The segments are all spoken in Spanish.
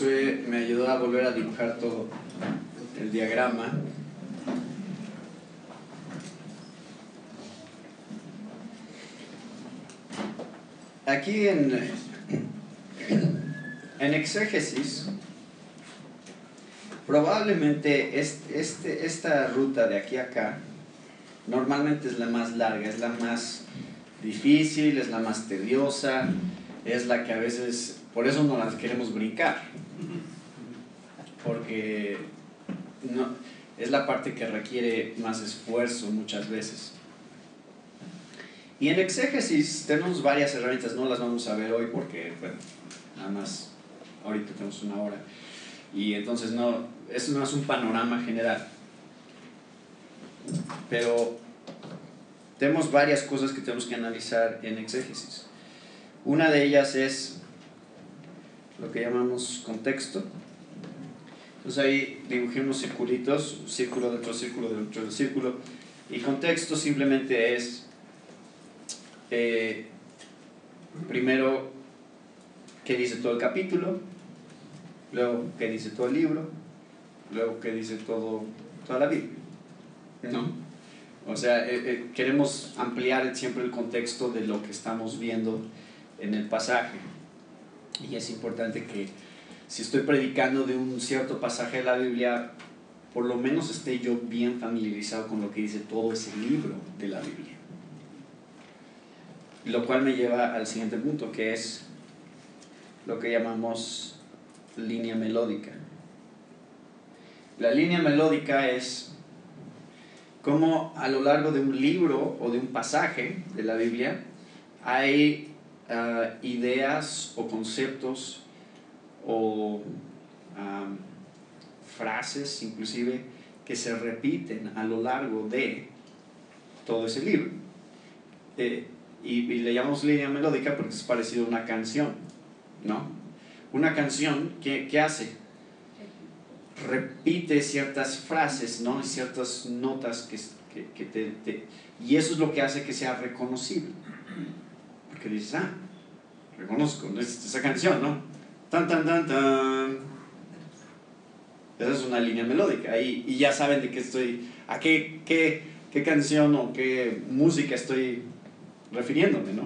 Josué me ayudó a volver a dibujar todo el diagrama. Aquí en, en exégesis, probablemente este, esta ruta de aquí a acá normalmente es la más larga, es la más difícil, es la más tediosa, es la que a veces, por eso no las queremos brincar, porque no, es la parte que requiere más esfuerzo muchas veces. Y en exégesis tenemos varias herramientas, no las vamos a ver hoy porque, bueno, nada más ahorita tenemos una hora. Y entonces no, eso no es un panorama general. Pero tenemos varias cosas que tenemos que analizar en exégesis. Una de ellas es lo que llamamos contexto. Entonces ahí dibujé unos circulitos, círculo dentro del círculo dentro del círculo. Y contexto simplemente es, eh, primero, qué dice todo el capítulo, luego qué dice todo el libro, luego qué dice todo, toda la Biblia. ¿No? O sea, eh, eh, queremos ampliar siempre el contexto de lo que estamos viendo en el pasaje. Y es importante que si estoy predicando de un cierto pasaje de la Biblia, por lo menos esté yo bien familiarizado con lo que dice todo ese libro de la Biblia. Lo cual me lleva al siguiente punto, que es lo que llamamos línea melódica. La línea melódica es cómo a lo largo de un libro o de un pasaje de la Biblia hay ah, ideas o conceptos o frases inclusive que se repiten a lo largo de todo ese libro. Eh, y, le llamamos línea melódica porque es parecido a una canción, ¿no? Una canción, ¿qué, qué hace? repite ciertas frases, ¿no? ciertas notas que, que, te, Y eso es lo que hace que sea reconocible. Porque dices, ah, reconozco esa canción, ¿no? Tan, tan, tan, tan. Esa es una línea melódica. Y, ya saben de qué estoy, a qué, qué, qué canción o qué música estoy refiriéndome, ¿no?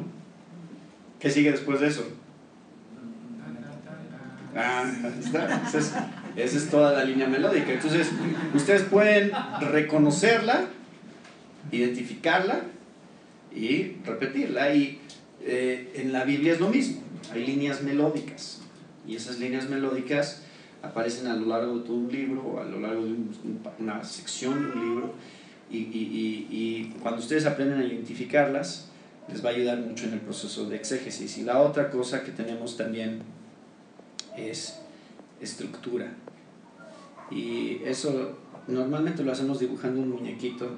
¿Qué sigue después de eso? Ah, está. Esa es toda la línea melódica. Entonces, ustedes pueden reconocerla, identificarla y repetirla. Y eh, en la Biblia es lo mismo. Hay líneas melódicas. Y esas líneas melódicas aparecen a lo largo de todo un libro, a lo largo de una sección de un libro. Y, y, cuando ustedes aprenden a identificarlas, les va a ayudar mucho en el proceso de exégesis. Y la otra cosa que tenemos también es estructura. Y eso normalmente lo hacemos dibujando un muñequito,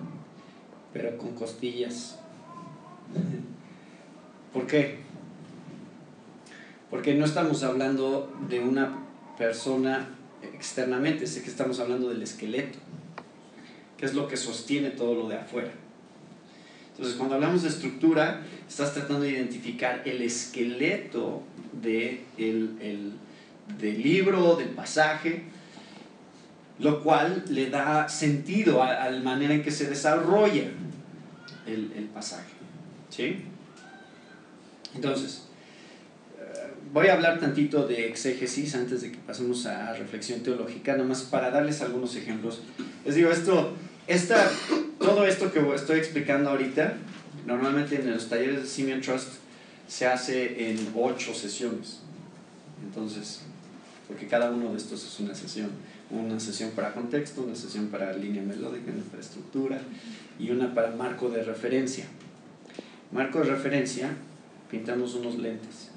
pero con costillas. ¿Por qué? Porque no estamos hablando de una persona externamente, sé que estamos hablando del esqueleto, que es lo que sostiene todo lo de afuera. Entonces, cuando hablamos de estructura, estás tratando de identificar el esqueleto de el, del libro, del pasaje, lo cual le da sentido a, la manera en que se desarrolla el, el pasaje. ¿Sí? Entonces, eh, voy a hablar tantito de exégesis antes de que pasemos a reflexión teológica, nomás para darles algunos ejemplos. Les digo, esto, esta, todo esto que estoy explicando ahorita, normalmente en los talleres de Simeon Trust se hace en ocho sesiones. Entonces, porque cada uno de estos es una sesión una sesión para contexto, una sesión para línea melódica, una para estructura y una para marco de referencia. Marco de referencia, pintamos unos lentes.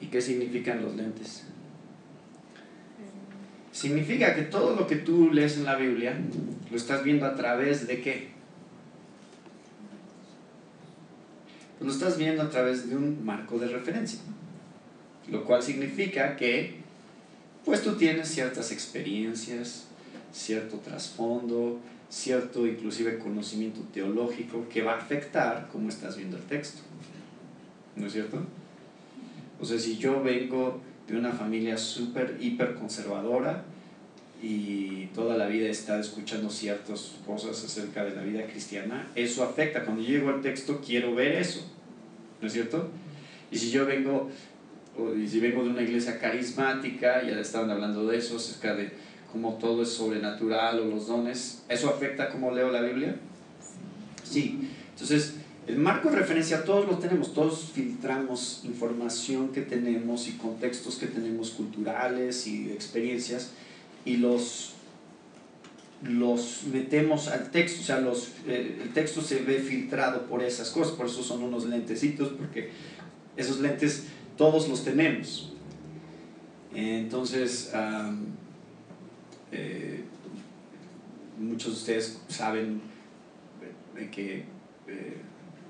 ¿Y qué significan los lentes? Significa que todo lo que tú lees en la Biblia lo estás viendo a través de qué? Pues lo estás viendo a través de un marco de referencia. Lo cual significa que pues tú tienes ciertas experiencias, cierto trasfondo, cierto inclusive conocimiento teológico que va a afectar cómo estás viendo el texto. ¿No es cierto? O sea, si yo vengo de una familia súper, hiper conservadora y toda la vida está escuchando ciertas cosas acerca de la vida cristiana, eso afecta. Cuando llego al texto quiero ver eso, ¿no es cierto? Y si yo vengo, y si vengo de una iglesia carismática, ya estaban hablando de eso, acerca de cómo todo es sobrenatural o los dones, ¿eso afecta cómo leo la Biblia? Sí. Entonces, el marco de referencia todos lo tenemos, todos filtramos información que tenemos y contextos que tenemos culturales y experiencias y los, los metemos al texto, o sea, los, eh, el texto se ve filtrado por esas cosas, por eso son unos lentecitos, porque esos lentes todos los tenemos. Entonces, eh, muchos de ustedes saben que eh,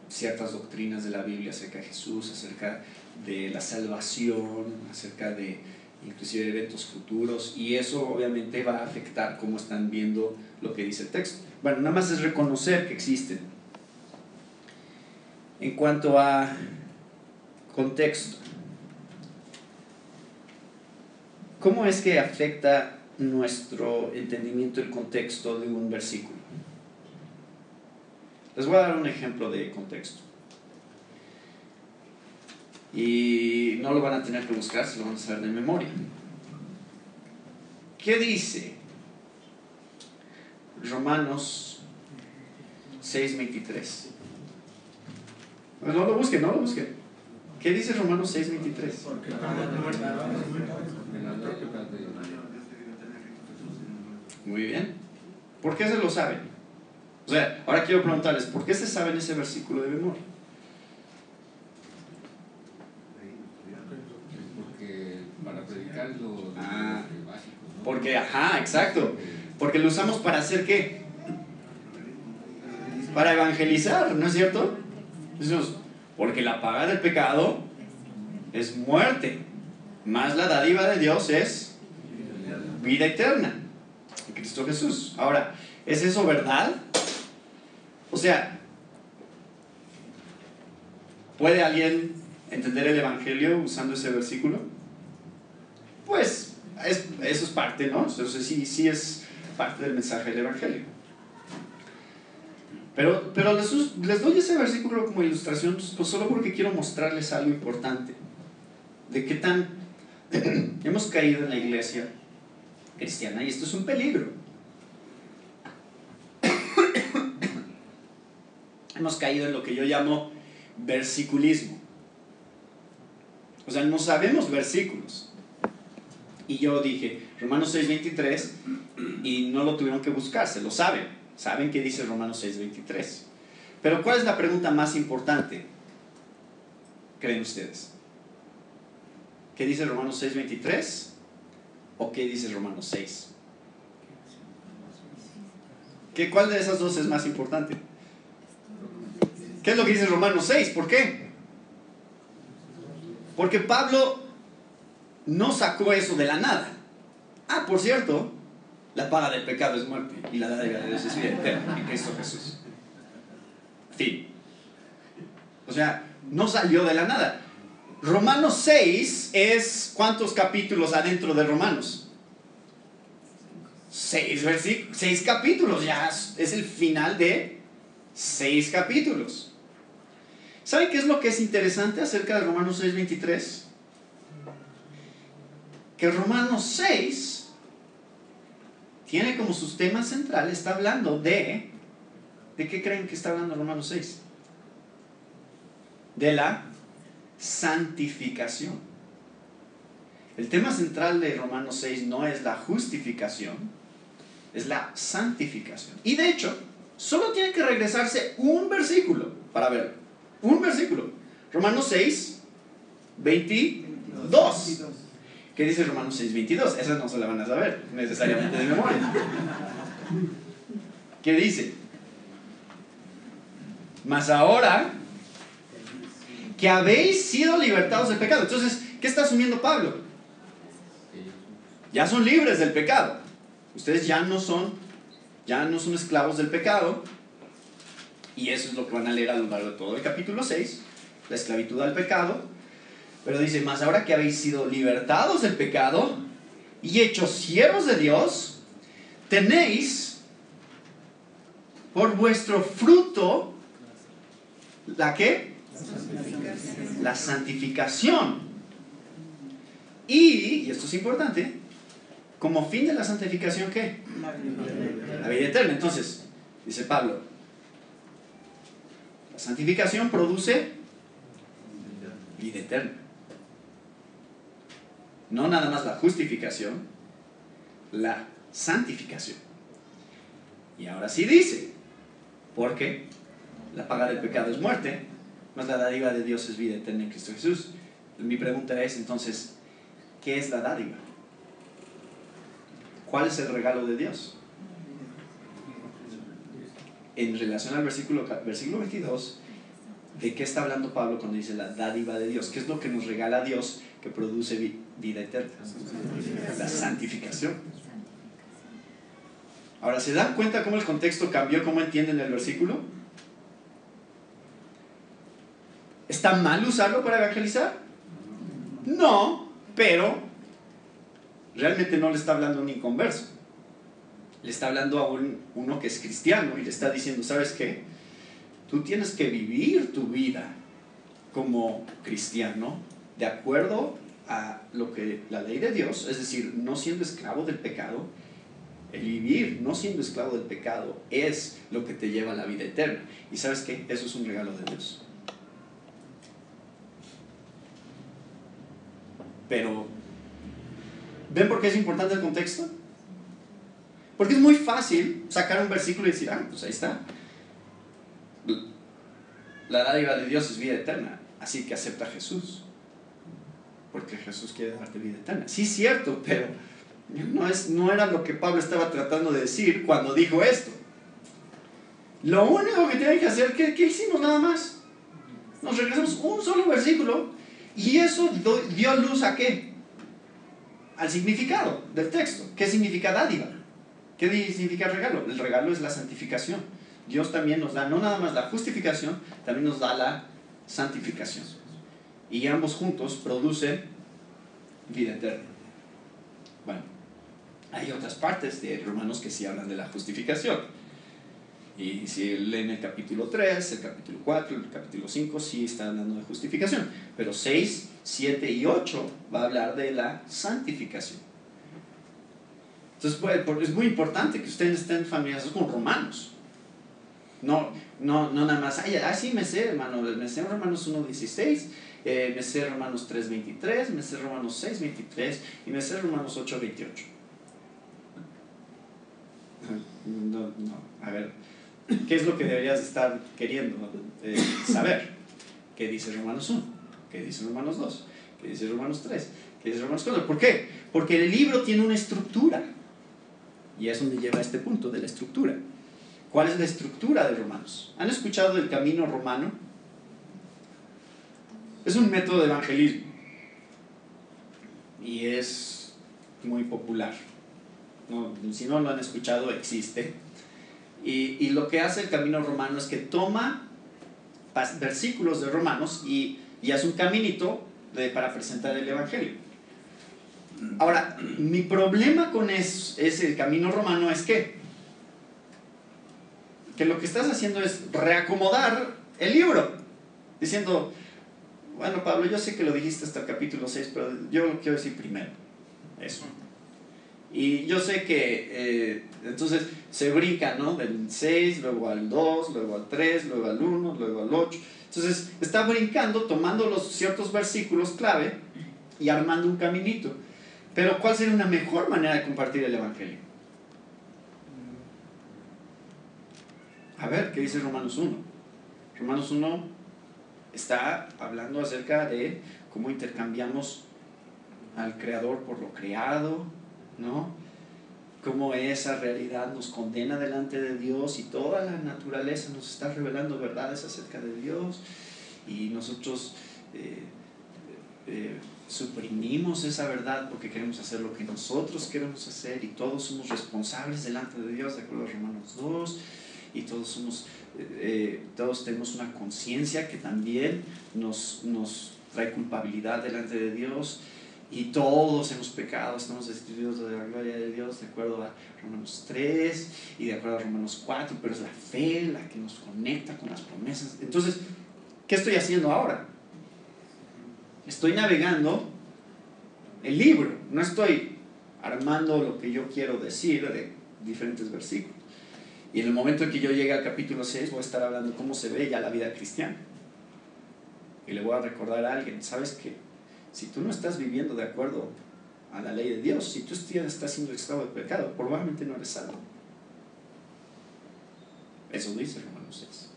ciertas doctrinas de la Biblia acerca de Jesús, acerca de la salvación, acerca de inclusive eventos futuros, y eso obviamente va a afectar cómo están viendo lo que dice el texto. Bueno, nada más es reconocer que existen. En cuanto a contexto, ¿cómo es que afecta nuestro entendimiento el contexto de un versículo? Les voy a dar un ejemplo de contexto. Y no lo van a tener que buscar, se lo van a saber de memoria. ¿Qué dice Romanos 6.23? No lo busquen, no lo busquen. ¿Qué dice Romanos 6.23? Muy bien. ¿Por qué se lo saben? O sea, ahora quiero preguntarles, ¿por qué se saben ese versículo de memoria? Ah, porque, ajá, exacto. Porque lo usamos para hacer qué? Para evangelizar, ¿no es cierto? porque la paga del pecado es muerte, más la dádiva de Dios es vida eterna. En Cristo Jesús. Ahora, ¿es eso verdad? O sea, ¿puede alguien entender el Evangelio usando ese versículo? Pues eso es parte, ¿no? Entonces sí, sí es parte del mensaje del Evangelio. Pero, pero les, les doy ese versículo como ilustración pues solo porque quiero mostrarles algo importante. De qué tan hemos caído en la iglesia cristiana y esto es un peligro. hemos caído en lo que yo llamo versiculismo. O sea, no sabemos versículos. Y yo dije, Romanos 6.23, y no lo tuvieron que buscar, se lo saben. Saben qué dice Romanos 6.23. Pero ¿cuál es la pregunta más importante? ¿Creen ustedes? ¿Qué dice Romanos 6.23? ¿O qué dice Romanos 6? ¿Qué, ¿Cuál de esas dos es más importante? ¿Qué es lo que dice Romanos 6? ¿Por qué? Porque Pablo no sacó eso de la nada. Ah, por cierto, la paga del pecado es muerte y la dádiva de Dios es vida eterna en Cristo Jesús. Fin. O sea, no salió de la nada. Romanos 6 es ¿cuántos capítulos adentro de Romanos? Seis, seis capítulos, ya es el final de seis capítulos. ¿Saben qué es lo que es interesante acerca de Romanos 6.23? que Romanos 6 tiene como sus temas centrales, está hablando de, ¿de qué creen que está hablando Romanos 6? De la santificación. El tema central de Romanos 6 no es la justificación, es la santificación. Y de hecho, solo tiene que regresarse un versículo para verlo. Un versículo. Romanos 6, 22. ¿Qué dice Romanos 6:22? Esa no se la van a saber necesariamente de memoria. ¿Qué dice? Mas ahora que habéis sido libertados del pecado. Entonces, ¿qué está asumiendo Pablo? Ya son libres del pecado. Ustedes ya no son, ya no son esclavos del pecado. Y eso es lo que van a leer a lo largo de todo el capítulo 6, la esclavitud al pecado Pero dice, más ahora que habéis sido libertados del pecado y hechos siervos de Dios, tenéis por vuestro fruto la qué? La santificación. Y, y esto es importante, como fin de la santificación, ¿qué? La vida eterna. Entonces, dice Pablo, la santificación produce vida eterna. No nada más la justificación, la santificación. Y ahora sí dice, porque la paga del pecado es muerte, más la dádiva de Dios es vida eterna en Cristo Jesús. Mi pregunta es entonces, ¿qué es la dádiva? ¿Cuál es el regalo de Dios? En relación al versículo, versículo 22, ¿de qué está hablando Pablo cuando dice la dádiva de Dios? ¿Qué es lo que nos regala Dios que produce vida eterna? La santificación. Ahora, ¿se dan cuenta cómo el contexto cambió, cómo entienden el versículo? ¿Está mal usarlo para evangelizar? No, pero realmente no le está hablando a un inconverso. Le está hablando a un, uno que es cristiano y le está diciendo, ¿sabes qué? Tú tienes que vivir tu vida como cristiano de acuerdo a lo que la ley de Dios, es decir, no siendo esclavo del pecado, el vivir no siendo esclavo del pecado es lo que te lleva a la vida eterna. Y sabes qué? Eso es un regalo de Dios. Pero ¿Ven por qué es importante el contexto? Porque es muy fácil sacar un versículo y decir, ah, pues ahí está. La dádiva de Dios es vida eterna, así que acepta a Jesús. Porque Jesús quiere darte vida eterna. Sí, cierto, pero no, es, no era lo que Pablo estaba tratando de decir cuando dijo esto. Lo único que tienen que hacer, ¿qué, qué hicimos nada más? Nos regresamos un solo versículo y eso dio luz a qué? al significado del texto. ¿Qué significa dádiva? ¿Qué significa regalo? El regalo es la santificación. Dios también nos da no nada más la justificación, también nos da la santificación. Y ambos juntos producen vida eterna. Bueno, hay otras partes de Romanos que sí hablan de la justificación. Y si leen el capítulo 3, el capítulo 4, el capítulo 5, sí está hablando de justificación. Pero 6, 7 y 8 va a hablar de la santificación. Entonces es muy importante que ustedes estén familiarizados con Romanos. No, no, no nada más, ay, sí me sé, hermano, me sé Romanos 1.16, eh, me sé Romanos 3.23, me sé Romanos 6.23 y me sé Romanos 8.28. No, no, a ver, ¿qué es lo que deberías estar queriendo eh, saber? ¿Qué dice Romanos 1? ¿Qué dice Romanos 2? ¿Qué dice Romanos 3? ¿Qué dice Romanos 4? ¿Por qué? Porque el libro tiene una estructura. Y es donde lleva este punto de la estructura. ¿Cuál es la estructura de Romanos? ¿Han escuchado del camino romano? Es un método de evangelismo. Y es muy popular. si no lo han escuchado, existe. Y, lo que hace el camino romano es que toma versículos de Romanos y hace un caminito para presentar el Evangelio. Ahora, mi problema con ese camino romano es que, que lo que estás haciendo es reacomodar el libro, diciendo, bueno Pablo, yo sé que lo dijiste hasta el capítulo 6, pero yo quiero decir primero, eso. Y yo sé que eh, entonces se brinca, ¿no? Del 6, luego al 2, luego al 3, luego al 1, luego al 8. Entonces está brincando, tomando los ciertos versículos clave y armando un caminito. Pero ¿cuál sería una mejor manera de compartir el Evangelio? A ver, ¿qué dice Romanos 1? Romanos 1 está hablando acerca de cómo intercambiamos al Creador por lo creado, ¿no? cómo esa realidad nos condena delante de Dios y toda la naturaleza nos está revelando verdades acerca de Dios. Y nosotros eh, eh, suprimimos esa verdad porque queremos hacer lo que nosotros queremos hacer y todos somos responsables delante de Dios, de acuerdo a Romanos 2, y todos somos, eh, todos tenemos una conciencia que también nos, nos trae culpabilidad delante de Dios y todos hemos pecado, estamos destituidos de la gloria de Dios de acuerdo a Romanos 3 y de acuerdo a Romanos 4, pero es la fe la que nos conecta con las promesas. Entonces, ¿qué estoy haciendo ahora? Estoy navegando el libro, no estoy armando lo que yo quiero decir de diferentes versículos. Y en el momento en que yo llegue al capítulo 6 voy a estar hablando cómo se ve ya la vida cristiana. Y le voy a recordar a alguien, ¿sabes qué? Si tú no estás viviendo de acuerdo a la ley de Dios, si tú estás siendo esclavo del pecado, probablemente no eres salvo. Eso dice Romanos 6.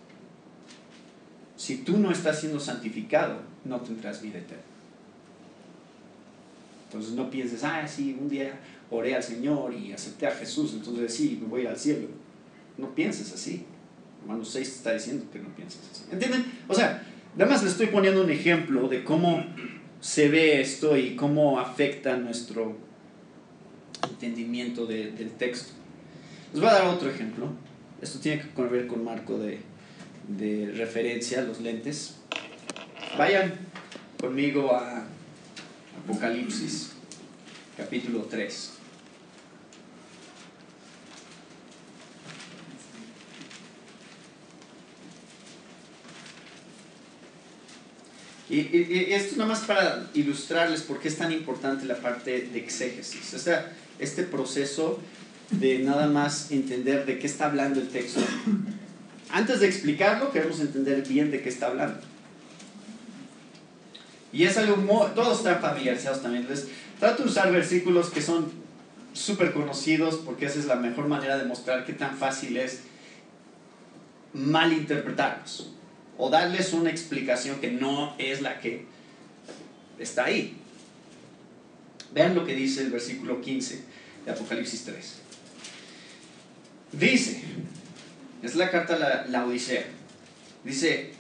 Si tú no estás siendo santificado, no tendrás vida eterna. Entonces no pienses, ah, sí, un día oré al Señor y acepté a Jesús, entonces sí, me voy al cielo. No pienses así. Romanos 6 está diciendo que no pienses así. ¿Entienden? O sea, nada más le estoy poniendo un ejemplo de cómo se ve esto y cómo afecta nuestro entendimiento del texto. Les voy a dar otro ejemplo. Esto tiene que ver con marco de, de referencia, los lentes. Vayan conmigo a Apocalipsis, capítulo 3. Y, esto nada más para ilustrarles por qué es tan importante la parte de exégesis. O sea, este proceso de nada más entender de qué está hablando el texto. Antes de explicarlo, queremos entender bien de qué está hablando. Y es algo, todos están familiarizados también. Les trato de usar versículos que son súper conocidos porque esa es la mejor manera de mostrar qué tan fácil es malinterpretarlos o darles una explicación que no es la que está ahí. Vean lo que dice el versículo 15 de Apocalipsis 3. Dice, es la carta a la, la Odisea, dice,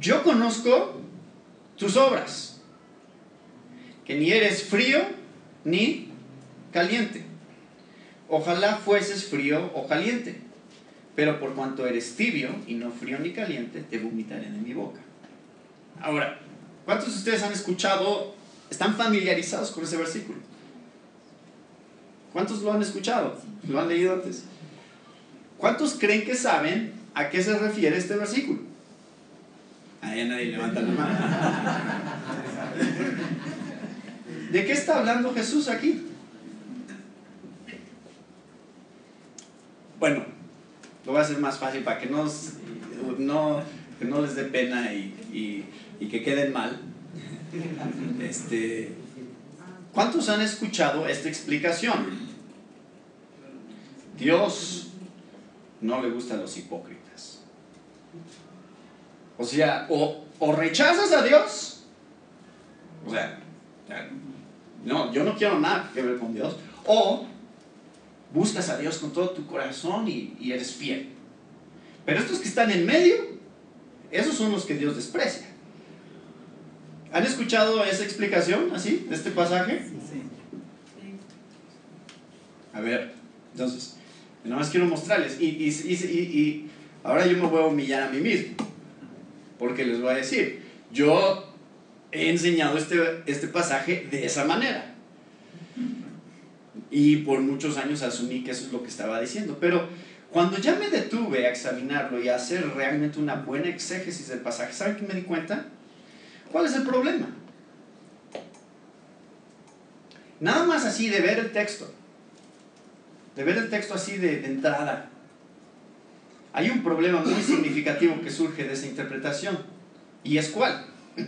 yo conozco tus obras, que ni eres frío ni caliente. Ojalá fueses frío o caliente. Pero por cuanto eres tibio y no frío ni caliente, te vomitaré de mi boca. Ahora, ¿cuántos de ustedes han escuchado, están familiarizados con ese versículo? ¿Cuántos lo han escuchado? ¿Lo han leído antes? ¿Cuántos creen que saben a qué se refiere este versículo? Ahí nadie levanta la mano. ¿De qué está hablando Jesús aquí? Bueno, lo voy a hacer más fácil para que no, no, no les dé pena y, y, que queden mal. Este, ¿Cuántos han escuchado esta explicación? Dios no le gusta a los hipócritas. O sea, o, o rechazas a Dios, o sea, no, yo no quiero nada que ver con Dios, o buscas a Dios con todo tu corazón y, eres fiel. Pero estos que están en medio, esos son los que Dios desprecia. ¿Han escuchado esa explicación así, de este pasaje? Sí. A ver, entonces, nada más quiero mostrarles. Y, y, y, ahora yo me voy a humillar a mí mismo. Porque les voy a decir, yo he enseñado este, este pasaje de esa manera. Y por muchos años asumí que eso es lo que estaba diciendo. Pero cuando ya me detuve a examinarlo y a hacer realmente una buena exégesis del pasaje, ¿saben qué me di cuenta? ¿Cuál es el problema? Nada más así de ver el texto, de ver el texto así de, de entrada, hay un problema muy significativo que surge de esa interpretación. ¿Y es cuál?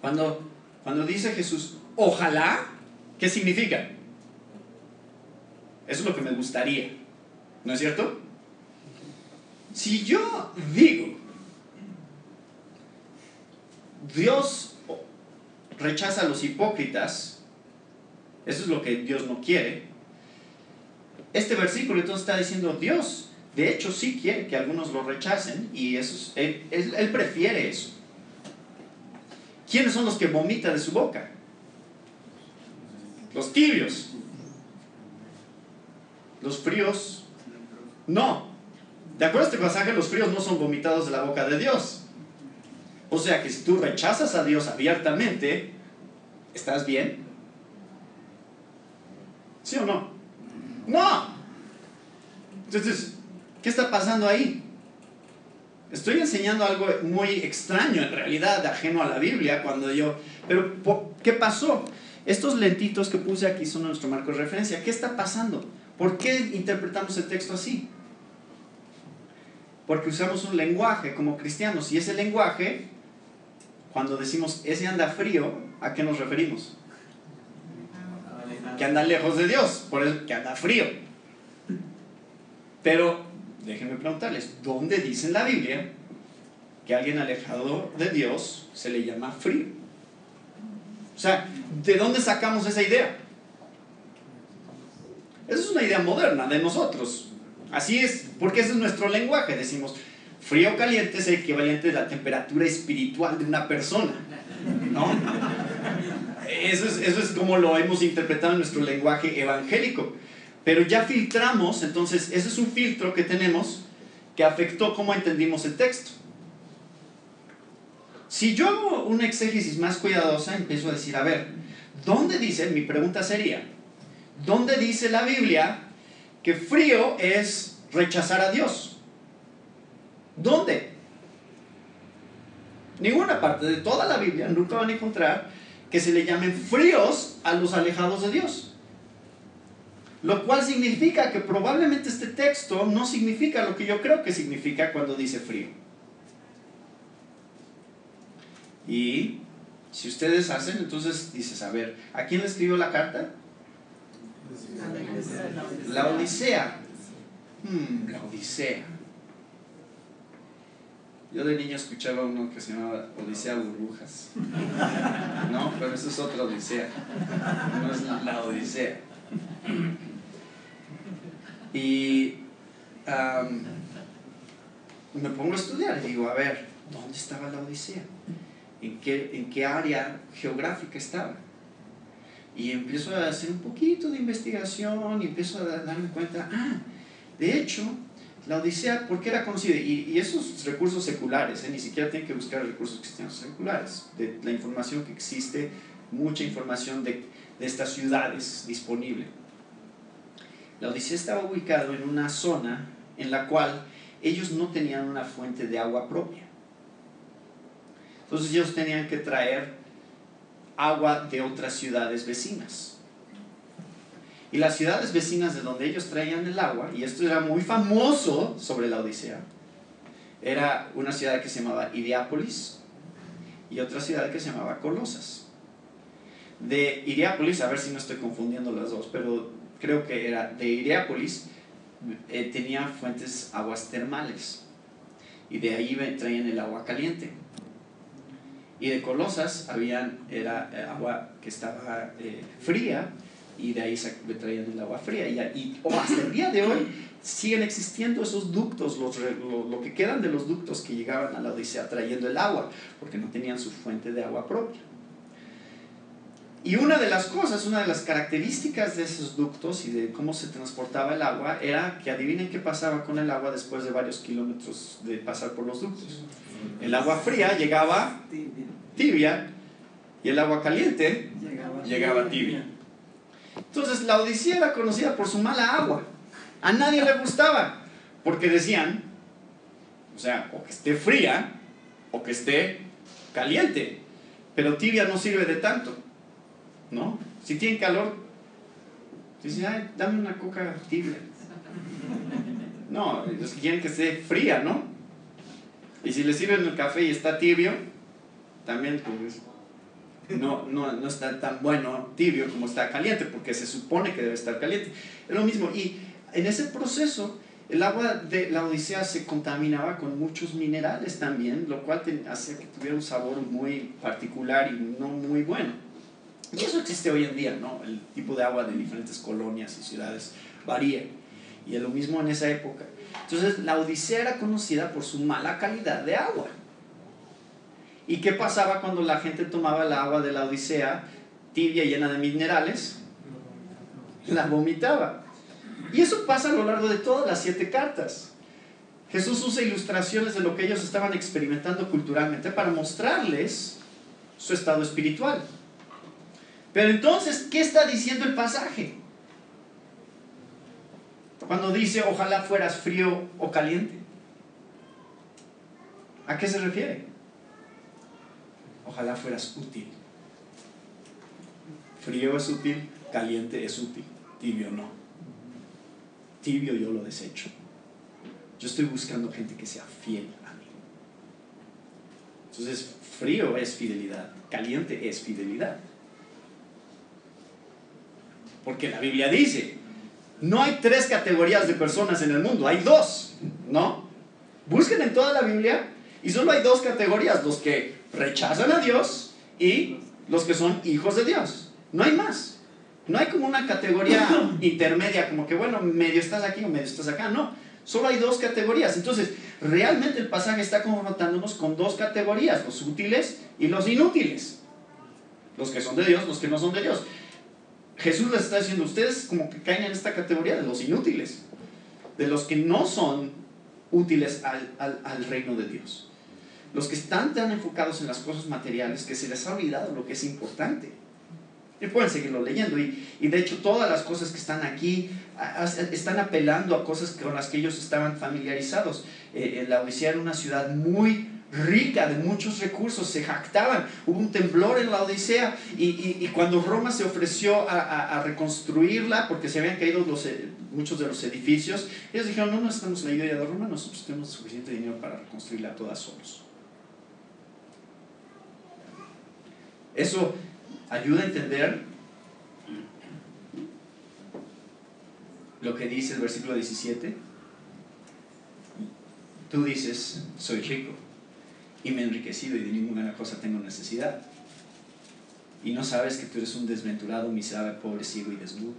Cuando, cuando dice Jesús, ojalá ¿Qué significa? Eso es lo que me gustaría. ¿No es cierto? Si yo digo, Dios rechaza a los hipócritas, eso es lo que Dios no quiere, este versículo entonces está diciendo Dios, de hecho sí quiere que algunos lo rechacen y eso él, él prefiere eso. ¿Quiénes son los que vomitan de su boca? Los tibios. Los fríos. No. De acuerdo a este pasaje, los fríos no son vomitados de la boca de Dios. O sea que si tú rechazas a Dios abiertamente, ¿estás bien? ¿Sí o no? No. Entonces, ¿qué está pasando ahí? Estoy enseñando algo muy extraño en realidad, ajeno a la Biblia, cuando yo... Pero, ¿qué pasó? Estos lentitos que puse aquí son nuestro marco de referencia. ¿Qué está pasando? ¿Por qué interpretamos el texto así? Porque usamos un lenguaje como cristianos y ese lenguaje, cuando decimos ese anda frío, ¿a qué nos referimos? Que anda lejos de Dios, por eso que anda frío. Pero déjenme preguntarles, ¿dónde dice en la Biblia que alguien alejado de Dios se le llama frío? O sea, ¿de dónde sacamos esa idea? Esa es una idea moderna de nosotros. Así es, porque ese es nuestro lenguaje. Decimos, frío o caliente es el equivalente de la temperatura espiritual de una persona. ¿No? Eso es, eso es como lo hemos interpretado en nuestro lenguaje evangélico. Pero ya filtramos, entonces ese es un filtro que tenemos que afectó cómo entendimos el texto. Si yo hago una exégesis más cuidadosa, empiezo a decir, a ver, ¿dónde dice, mi pregunta sería, ¿dónde dice la Biblia que frío es rechazar a Dios? ¿Dónde? Ninguna parte de toda la Biblia nunca van a encontrar que se le llamen fríos a los alejados de Dios. Lo cual significa que probablemente este texto no significa lo que yo creo que significa cuando dice frío. Y si ustedes hacen, entonces dices, a ver, ¿a quién le escribió la carta? La Odisea. Hmm, la Odisea. Yo de niño escuchaba uno que se llamaba Odisea Burbujas. No, pero eso es otra Odisea. No es la Odisea. Y me pongo a estudiar y digo, a ver, ¿dónde estaba la Odisea? ¿En qué, ¿En qué área geográfica estaba? Y empiezo a hacer un poquito de investigación y empiezo a darme cuenta, ah, de hecho, la Odisea, ¿por qué era conocida? Y, esos recursos seculares, ¿eh? ni siquiera tienen que buscar recursos cristianos seculares, de la información que existe, mucha información de, de estas ciudades disponible. La Odisea estaba ubicado en una zona en la cual ellos no tenían una fuente de agua propia. Entonces ellos tenían que traer agua de otras ciudades vecinas. Y las ciudades vecinas de donde ellos traían el agua, y esto era muy famoso sobre la Odisea, era una ciudad que se llamaba Iriápolis y otra ciudad que se llamaba Colosas. De Iriápolis, a ver si no estoy confundiendo las dos, pero creo que era de Iriápolis, eh, tenía fuentes aguas termales y de ahí traían el agua caliente. Y de Colosas habían, era eh, agua que estaba eh, fría y de ahí traían el agua fría. Y, y hasta el día de hoy siguen existiendo esos ductos, los, lo, lo, que quedan de los ductos que llegaban a la Odisea trayendo el agua, porque no tenían su fuente de agua propia. Y una de las cosas, una de las características de esos ductos y de cómo se transportaba el agua era que adivinen qué pasaba con el agua después de varios kilómetros de pasar por los ductos. El agua fría llegaba tibia y el agua caliente llegaba tibia. Entonces la Odisea era conocida por su mala agua. A nadie le gustaba porque decían, o sea, o que esté fría o que esté caliente, pero tibia no sirve de tanto. ¿no? Si tienen calor, dicen, ay, dame una coca tibia. No, ellos quieren que esté fría, ¿no? Y si les sirven el café y está tibio, también pues no, no, no está tan bueno tibio como está caliente, porque se supone que debe estar caliente. Es lo mismo. Y en ese proceso, el agua de la Odisea se contaminaba con muchos minerales también, lo cual hacía que tuviera un sabor muy particular y no muy bueno. Y eso existe hoy en día, ¿no? El tipo de agua de diferentes colonias y ciudades varía. Y es lo mismo en esa época. Entonces, la Odisea era conocida por su mala calidad de agua. ¿Y qué pasaba cuando la gente tomaba el agua de la Odisea tibia, llena de minerales? La vomitaba. Y eso pasa a lo largo de todas las siete cartas. Jesús usa ilustraciones de lo que ellos estaban experimentando culturalmente para mostrarles su estado espiritual. Pero entonces, ¿qué está diciendo el pasaje? Cuando dice, ojalá fueras frío o caliente. ¿A qué se refiere? Ojalá fueras útil. Frío es útil, caliente es útil, tibio no. Tibio yo lo desecho. Yo estoy buscando gente que sea fiel a mí. Entonces, frío es fidelidad, caliente es fidelidad. Porque la Biblia dice, no hay tres categorías de personas en el mundo, hay dos, ¿no? Busquen en toda la Biblia y solo hay dos categorías, los que rechazan a Dios y los que son hijos de Dios. No hay más. No hay como una categoría intermedia, como que, bueno, medio estás aquí o medio estás acá. No, solo hay dos categorías. Entonces, realmente el pasaje está confrontándonos con dos categorías, los útiles y los inútiles. Los que son de Dios, los que no son de Dios. Jesús les está diciendo, ustedes como que caen en esta categoría de los inútiles, de los que no son útiles al, al reino de Dios. Los que están tan enfocados en las cosas materiales que se les ha olvidado lo que es importante. Y pueden seguirlo leyendo. Y, y, de hecho todas las cosas que están aquí están apelando a cosas con las que ellos estaban familiarizados. Eh, la Odisea era una ciudad muy rica de muchos recursos, se jactaban. Hubo un temblor en la Odisea y, y, cuando Roma se ofreció a, a, reconstruirla, porque se habían caído eh, muchos de los edificios, ellos dijeron, no necesitamos la idea de Roma, nosotros tenemos suficiente dinero para reconstruirla todas solos. Eso ayuda a entender lo que dice el versículo 17. Tú dices, soy rico y me he enriquecido y de ninguna cosa tengo necesidad. Y no sabes que tú eres un desventurado, miserable, pobre, ciego y desnudo.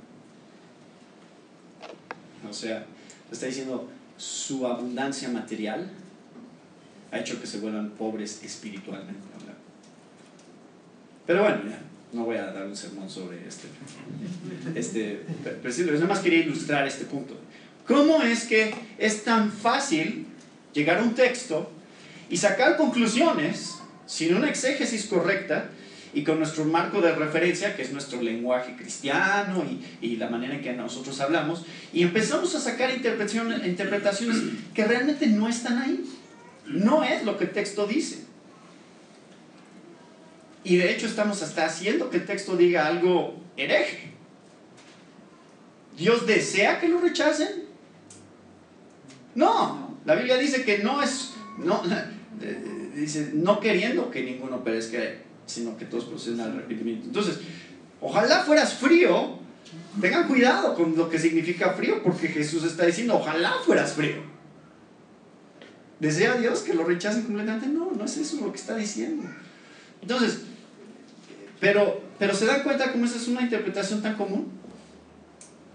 O sea, está diciendo, su abundancia material ha hecho que se vuelvan pobres espiritualmente. Pero bueno, ya, no voy a dar un sermón sobre este, este versículo, nada más quería ilustrar este punto. ¿Cómo es que es tan fácil llegar a un texto y sacar conclusiones sin una exégesis correcta y con nuestro marco de referencia, que es nuestro lenguaje cristiano y, y la manera en que nosotros hablamos, y empezamos a sacar interpretaciones que realmente no están ahí? No es lo que el texto dice. Y de hecho estamos hasta haciendo que el texto diga algo hereje. ¿Dios desea que lo rechacen? No, la Biblia dice que no es, no, dice, no queriendo que ninguno perezca, sino que todos proceden al arrepentimiento. Entonces, ojalá fueras frío, tengan cuidado con lo que significa frío, porque Jesús está diciendo, ojalá fueras frío. ¿Desea Dios que lo rechacen completamente? No, no es eso lo que está diciendo. Entonces, pero, pero se dan cuenta cómo esa es una interpretación tan común.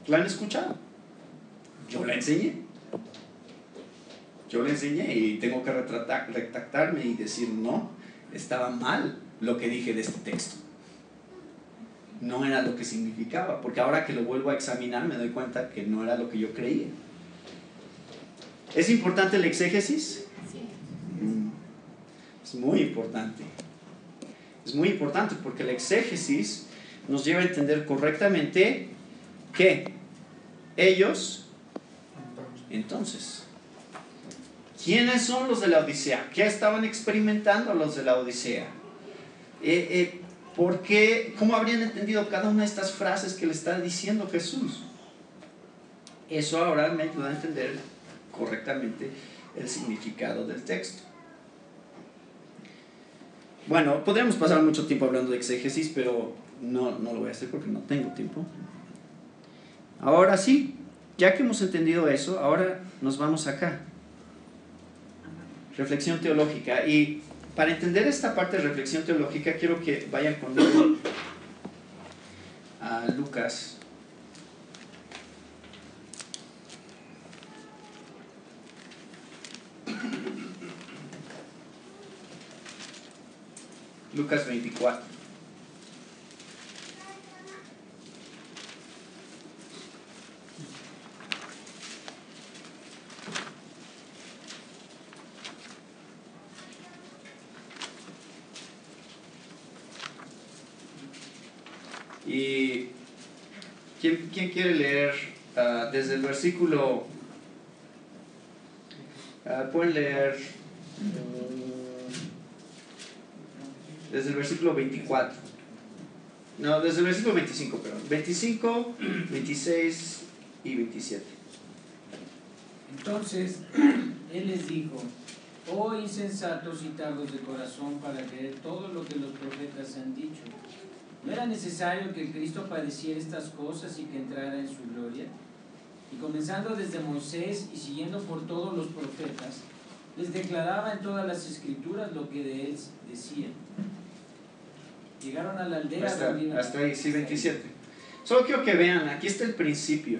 ¿La han escuchado? Yo la enseñé. Yo la enseñé y tengo que retratar, retractarme y decir, no, estaba mal lo que dije de este texto. No era lo que significaba, porque ahora que lo vuelvo a examinar me doy cuenta que no era lo que yo creía. ¿Es importante el exégesis? Sí. Mm. Es muy importante. Es muy importante porque la exégesis nos lleva a entender correctamente que ellos, entonces, ¿quiénes son los de la Odisea? ¿Qué estaban experimentando los de la Odisea? Eh, eh, ¿por qué, ¿Cómo habrían entendido cada una de estas frases que le está diciendo Jesús? Eso ahora me ayuda a entender correctamente el significado del texto. Bueno, podríamos pasar mucho tiempo hablando de exégesis, pero no, no lo voy a hacer porque no tengo tiempo. Ahora sí, ya que hemos entendido eso, ahora nos vamos acá. Reflexión teológica. Y para entender esta parte de reflexión teológica, quiero que vayan conmigo a Lucas Lucas 24. Y ¿quién, quién quiere leer uh, desde el versículo? Uh, pueden leer. Mm desde el versículo 24. No, desde el versículo 25, perdón. 25, 26 y 27. Entonces, él les dijo, oh insensatos y tardos de corazón para creer todo lo que los profetas han dicho. ¿No era necesario que Cristo padeciera estas cosas y que entrara en su gloria? Y comenzando desde Moisés y siguiendo por todos los profetas, les declaraba en todas las escrituras lo que de él decían. Llegaron a la aldea. Hasta, hasta ahí, sí, 27. Solo quiero que vean, aquí está el principio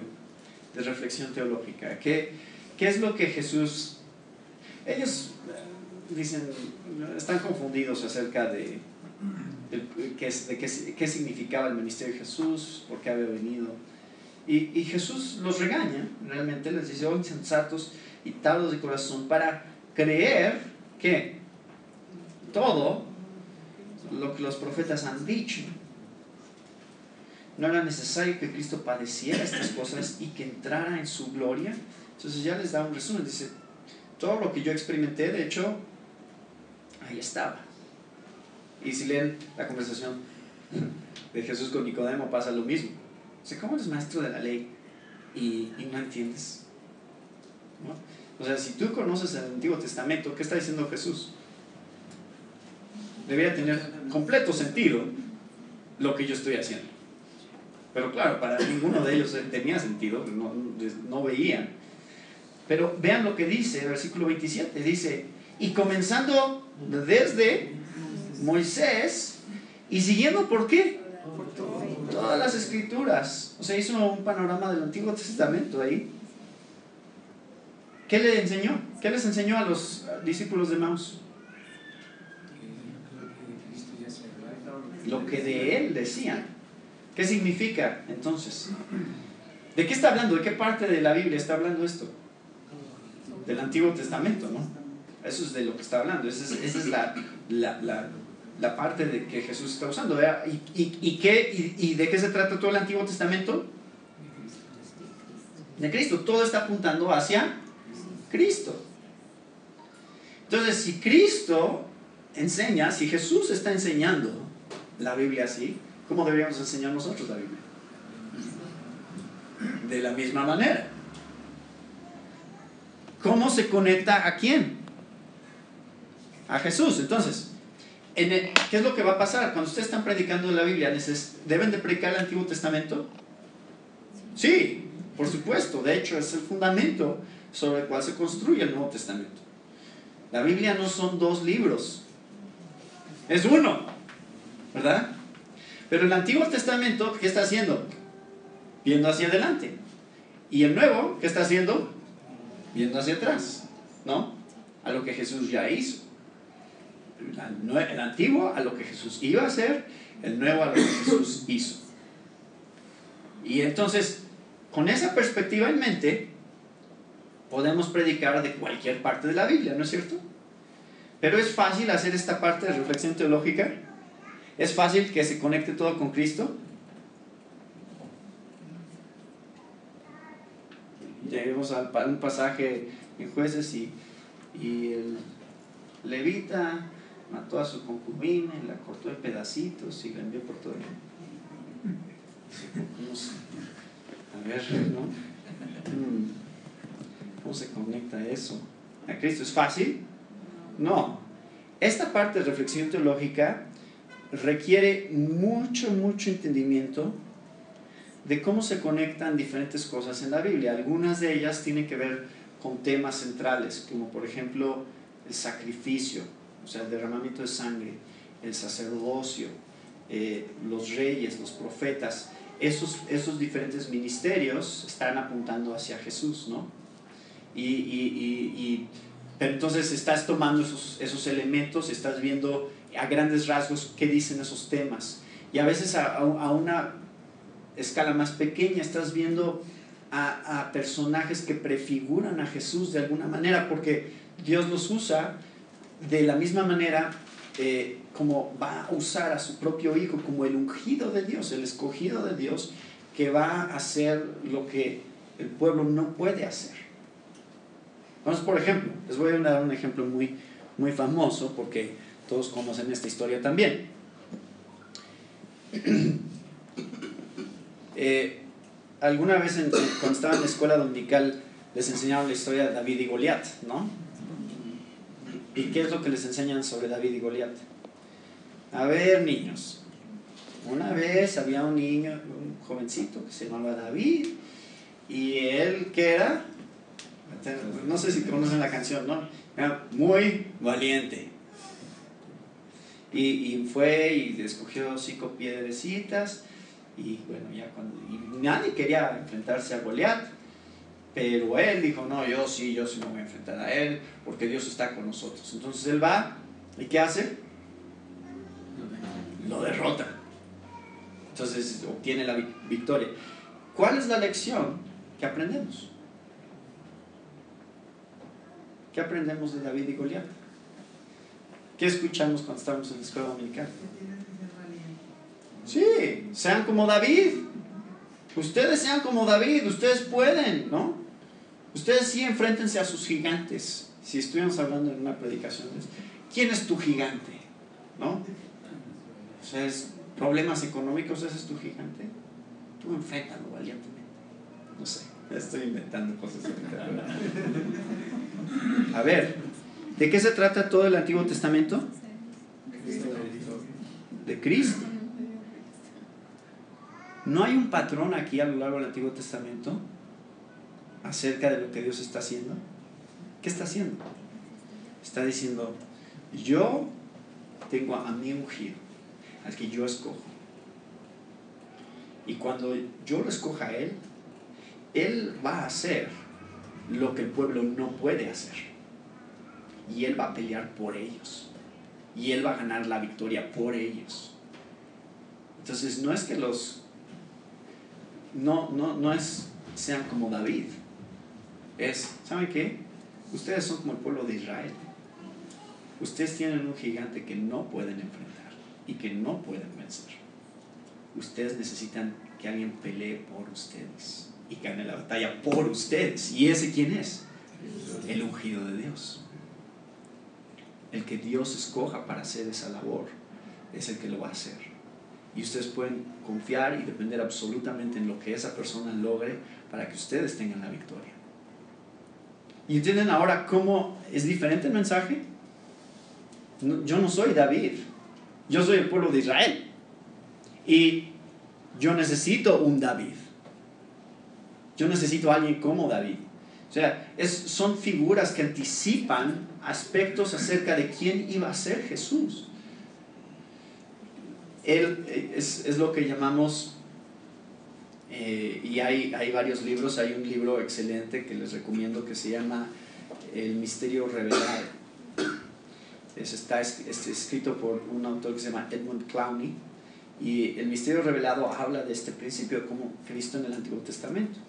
de reflexión teológica. ¿Qué, qué es lo que Jesús... Ellos eh, dicen, están confundidos acerca de, de, qué, de qué, qué, significaba el ministerio de Jesús, por qué había venido. Y, y Jesús los regaña, realmente les dice, oh insensatos y tardos de corazón, para creer que todo lo que los profetas han dicho. No era necesario que Cristo padeciera estas cosas y que entrara en su gloria. Entonces ya les da un resumen. Dice, todo lo que yo experimenté, de hecho, ahí estaba. Y si leen la conversación de Jesús con Nicodemo, pasa lo mismo. Dice, ¿cómo eres maestro de la ley y, no entiendes? O sea, si tú conoces el Antiguo Testamento, ¿qué está diciendo Jesús? Debería tener completo sentido lo que yo estoy haciendo. Pero claro, para ninguno de ellos tenía sentido, no, no veían. Pero vean lo que dice, el versículo 27, dice, y comenzando desde Moisés y siguiendo por qué? Todas las escrituras. O sea, hizo un panorama del Antiguo Testamento ahí. ¿Qué le enseñó? ¿Qué les enseñó a los discípulos de Maus? Lo que de él decían. ¿Qué significa entonces? ¿De qué está hablando? ¿De qué parte de la Biblia está hablando esto? Del Antiguo Testamento, ¿no? Eso es de lo que está hablando. Esa es, la, la, parte de que Jesús está usando. ¿Y, y, qué, y, de qué se trata todo el Antiguo Testamento? De Cristo. Todo está apuntando hacia Cristo. Entonces, si Cristo enseña, si Jesús está enseñando la Biblia así, ¿cómo deberíamos enseñar nosotros la Biblia? De la misma manera. ¿Cómo se conecta a quién? A Jesús. Entonces, ¿qué es lo que va a pasar? Cuando ustedes están predicando la Biblia, ¿deben de predicar el Antiguo Testamento? Sí, por supuesto. De hecho, es el fundamento sobre el cual se construye el Nuevo Testamento. La Biblia no son dos libros, es uno. ¿Verdad? Pero el Antiguo Testamento, ¿qué está haciendo? Viendo hacia adelante. Y el Nuevo, ¿qué está haciendo? Viendo hacia atrás, ¿no? A lo que Jesús ya hizo. El antiguo a lo que Jesús iba a hacer, el nuevo a lo que Jesús hizo. Y entonces, con esa perspectiva en mente, podemos predicar de cualquier parte de la Biblia, ¿no es cierto? Pero es fácil hacer esta parte de reflexión teológica ¿Es fácil que se conecte todo con Cristo? Lleguemos a un pasaje en jueces y, y el levita mató a su concubina y la cortó en pedacitos y la envió por todo el A ver, ¿no? ¿Cómo se conecta eso? ¿A Cristo es fácil? No. Esta parte de reflexión teológica requiere mucho, mucho entendimiento de cómo se conectan diferentes cosas en la Biblia. Algunas de ellas tienen que ver con temas centrales, como por ejemplo el sacrificio, o sea, el derramamiento de sangre, el sacerdocio, eh, los reyes, los profetas. Esos, esos diferentes ministerios están apuntando hacia Jesús, ¿no? Y, y, y, pero entonces estás tomando esos, esos elementos, estás viendo a grandes rasgos qué dicen esos temas. Y a veces a, una escala más pequeña estás viendo a, personajes que prefiguran a Jesús de alguna manera, porque Dios los usa de la misma manera eh, como va a usar a su propio hijo como el ungido de Dios, el escogido de Dios, que va a hacer lo que el pueblo no puede hacer. Vamos, por ejemplo, les voy a dar un ejemplo muy, muy famoso porque todos conocen esta historia también. Eh, alguna vez cuando estaba en la escuela dominical les enseñaron la historia de David y Goliat, ¿no? ¿Y qué es lo que les enseñan sobre David y Goliat? A ver, niños, una vez había un niño, un jovencito que se llamaba David, y él, ¿qué era? No sé si conocen la canción, ¿no? Era muy valiente. Y, y fue y escogió cinco piedrecitas, y bueno, ya cuando. Y nadie quería enfrentarse a Goliat. Pero él dijo, no, yo sí, yo sí me voy a enfrentar a él, porque Dios está con nosotros. Entonces él va, ¿y qué hace? Lo derrota. Entonces obtiene la victoria. ¿Cuál es la lección que aprendemos? ¿Qué aprendemos de David y Goliat? ¿Qué escuchamos cuando estamos en la escuela dominical? Sí, sean como David. Ustedes sean como David, ustedes pueden, ¿no? Ustedes sí enfréntense a sus gigantes. Si estuviéramos hablando en una predicación, ¿quién es tu gigante? ¿No? O sea, es problemas económicos, ese es tu gigante. Tú enfréntalo valientemente. No sé, estoy inventando cosas. A ver, ¿de qué se trata todo el Antiguo Testamento? De Cristo. ¿No hay un patrón aquí a lo largo del Antiguo Testamento acerca de lo que Dios está haciendo? ¿Qué está haciendo? Está diciendo, yo tengo a mi ungido, al que yo escojo. Y cuando yo lo escoja a Él, Él va a hacer lo que el pueblo no puede hacer. Y Él va a pelear por ellos. Y Él va a ganar la victoria por ellos. Entonces no es que los no, no, no es sean como David. Es, ¿saben qué? Ustedes son como el pueblo de Israel. Ustedes tienen un gigante que no pueden enfrentar y que no pueden vencer. Ustedes necesitan que alguien pelee por ustedes y gane la batalla por ustedes. ¿Y ese quién es? El ungido de Dios. El que Dios escoja para hacer esa labor es el que lo va a hacer. Y ustedes pueden confiar y depender absolutamente en lo que esa persona logre para que ustedes tengan la victoria. ¿Y entienden ahora cómo es diferente el mensaje? yo no soy David, yo soy el pueblo de Israel. Y yo necesito un David. Yo necesito a alguien como David. O sea, es, son figuras que anticipan aspectos acerca de quién iba a ser Jesús. Él eh, es, es lo que llamamos, eh, y hay, hay varios libros, hay un libro excelente que les recomiendo que se llama El Misterio Revelado. Es, está es, escrito por un autor que se llama Edmund Clowney, y el Misterio Revelado habla de este principio como Cristo en el Antiguo Testamento.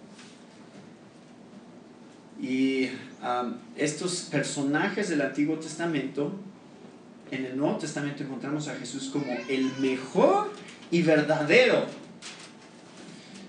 Y estos personajes del Antiguo Testamento en el Nuevo Testamento encontramos a Jesús como el mejor y verdadero.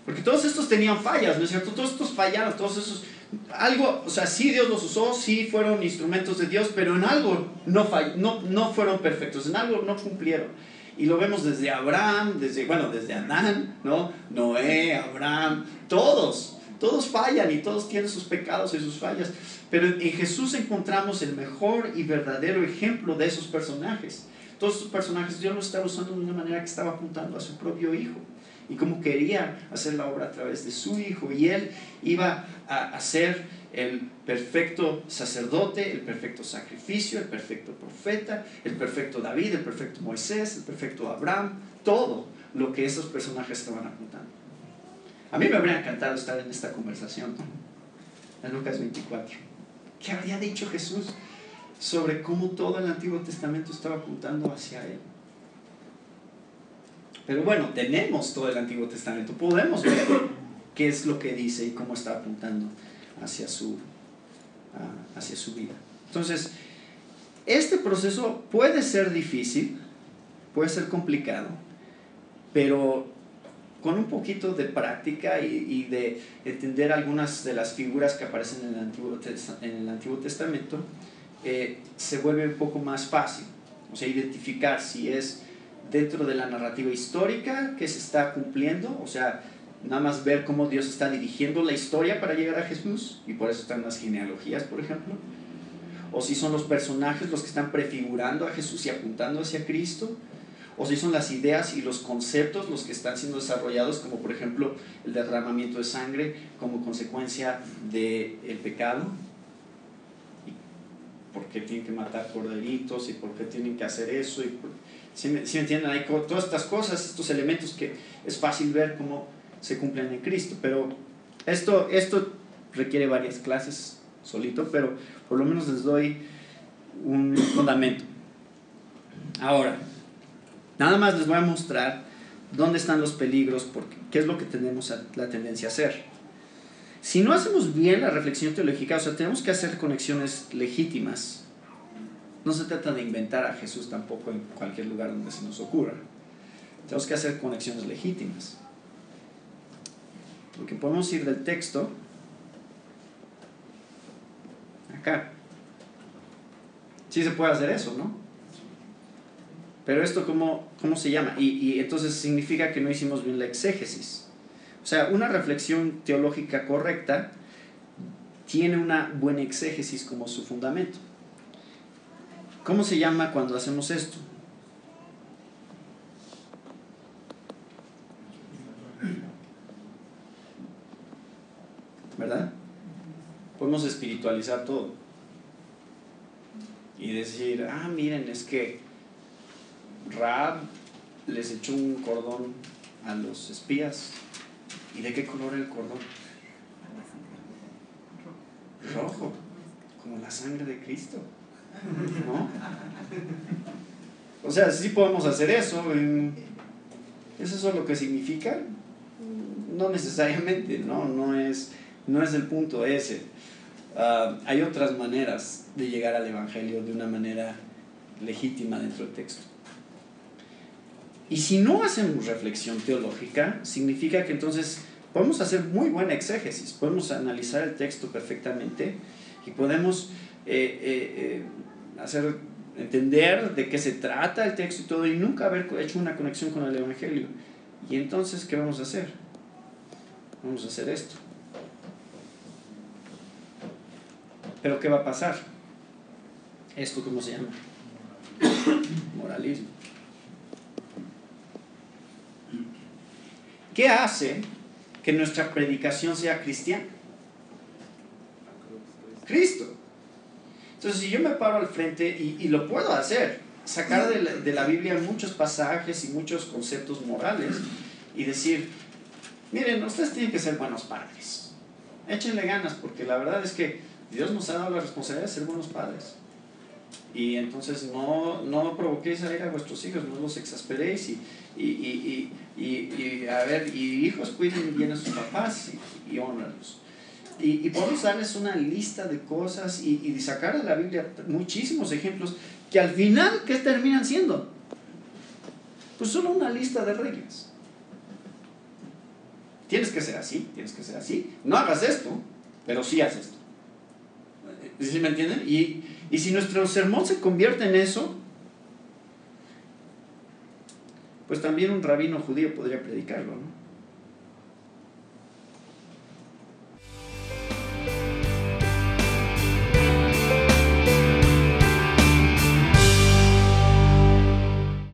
Porque todos estos tenían fallas, ¿no es cierto? Todos estos fallaron, todos esos... Algo, o sea, sí Dios los usó, sí fueron instrumentos de Dios, pero en algo no, no, no fueron perfectos, en algo no cumplieron. Y lo vemos desde Abraham, desde, bueno, desde Adán, ¿no? Noé, Abraham, todos, todos fallan y todos tienen sus pecados y sus fallas. Pero en Jesús encontramos el mejor y verdadero ejemplo de esos personajes. Todos esos personajes Dios los estaba usando de una manera que estaba apuntando a su propio Hijo. Y como quería hacer la obra a través de su Hijo. Y Él iba a ser el perfecto sacerdote, el perfecto sacrificio, el perfecto profeta, el perfecto David, el perfecto Moisés, el perfecto Abraham. Todo lo que esos personajes estaban apuntando. A mí me habría encantado estar en esta conversación. En Lucas 24. ¿Qué habría dicho Jesús sobre cómo todo el Antiguo Testamento estaba apuntando hacia Él? Pero bueno, tenemos todo el Antiguo Testamento, podemos ver qué es lo que dice y cómo está apuntando hacia su, ah, hacia su vida. Entonces, este proceso puede ser difícil, puede ser complicado, pero con un poquito de práctica y, de entender algunas de las figuras que aparecen en el Antiguo, en el Antiguo Testamento, eh, se vuelve un poco más fácil. O sea, identificar si es dentro de la narrativa histórica que se está cumpliendo, o sea, nada más ver cómo Dios está dirigiendo la historia para llegar a Jesús, y por eso están las genealogías, por ejemplo, o si son los personajes los que están prefigurando a Jesús y apuntando hacia Cristo, o si son las ideas y los conceptos los que están siendo desarrollados, como por ejemplo el derramamiento de sangre como consecuencia del el pecado, y por qué tienen que matar corderitos y por qué tienen que hacer eso, y si me, entienden, hay todas estas cosas, estos elementos que es fácil ver cómo se cumplen en Cristo, pero esto, esto requiere varias clases solito, pero por lo menos les doy un fundamento. Ahora, nada más les voy a mostrar dónde están los peligros, porque qué es lo que tenemos la tendencia a hacer. Si no hacemos bien la reflexión teológica, o sea, tenemos que hacer conexiones legítimas. No se trata de inventar a Jesús tampoco en cualquier lugar donde se nos ocurra. Tenemos que hacer conexiones legítimas. Porque podemos ir del texto acá. Sí se puede hacer eso, ¿no? Pero esto, ¿cómo, cómo se llama? Y, y entonces significa que no hicimos bien la exégesis. O sea, una reflexión teológica correcta tiene una buena exégesis como su fundamento. ¿Cómo se llama cuando hacemos esto? ¿Verdad? podemos espiritualizar todo. Y decir, ah, miren, es que Rab les echó un cordón a los espías. ¿Y de qué color el cordón? Rojo, como la sangre de Cristo. ¿No? O sea, sí podemos hacer eso. ¿Es eso lo que significa? No necesariamente, ¿no? No es, no es el punto ese. Ah, hay otras maneras de llegar al Evangelio de una manera legítima dentro del texto. Y si no hacemos reflexión teológica, significa que entonces podemos hacer muy buena exégesis, podemos analizar el texto perfectamente y podemos eh, eh, eh, hacer entender de qué se trata el texto y todo y nunca haber hecho una conexión con el Evangelio. Y entonces, ¿qué vamos a hacer? Vamos a hacer esto. Pero ¿qué va a pasar? ¿Esto cómo se llama? Moralismo. ¿Qué hace que nuestra predicación sea cristiana? Cristo. Entonces, si yo me paro al frente, y, lo puedo hacer, sacar de la, Biblia muchos pasajes y muchos conceptos morales y decir, miren, ustedes tienen que ser buenos padres. Échenle ganas, porque la verdad es que Dios nos ha dado la responsabilidad de ser buenos padres. Y entonces no, no provoquéis a ir a vuestros hijos, no los exasperéis y, y, y, y, a ver, y hijos cuiden bien a sus papás y, honranlos. Y, podemos darles una lista de cosas y, sacar de la Biblia muchísimos ejemplos que al final, ¿qué terminan siendo? Pues solo una lista de reglas. Tienes que ser así, tienes que ser así. No hagas esto, pero sí haces esto. ¿Sí me entienden? Y, y si nuestro sermón se convierte en eso, pues también un rabino judío podría predicarlo, ¿no?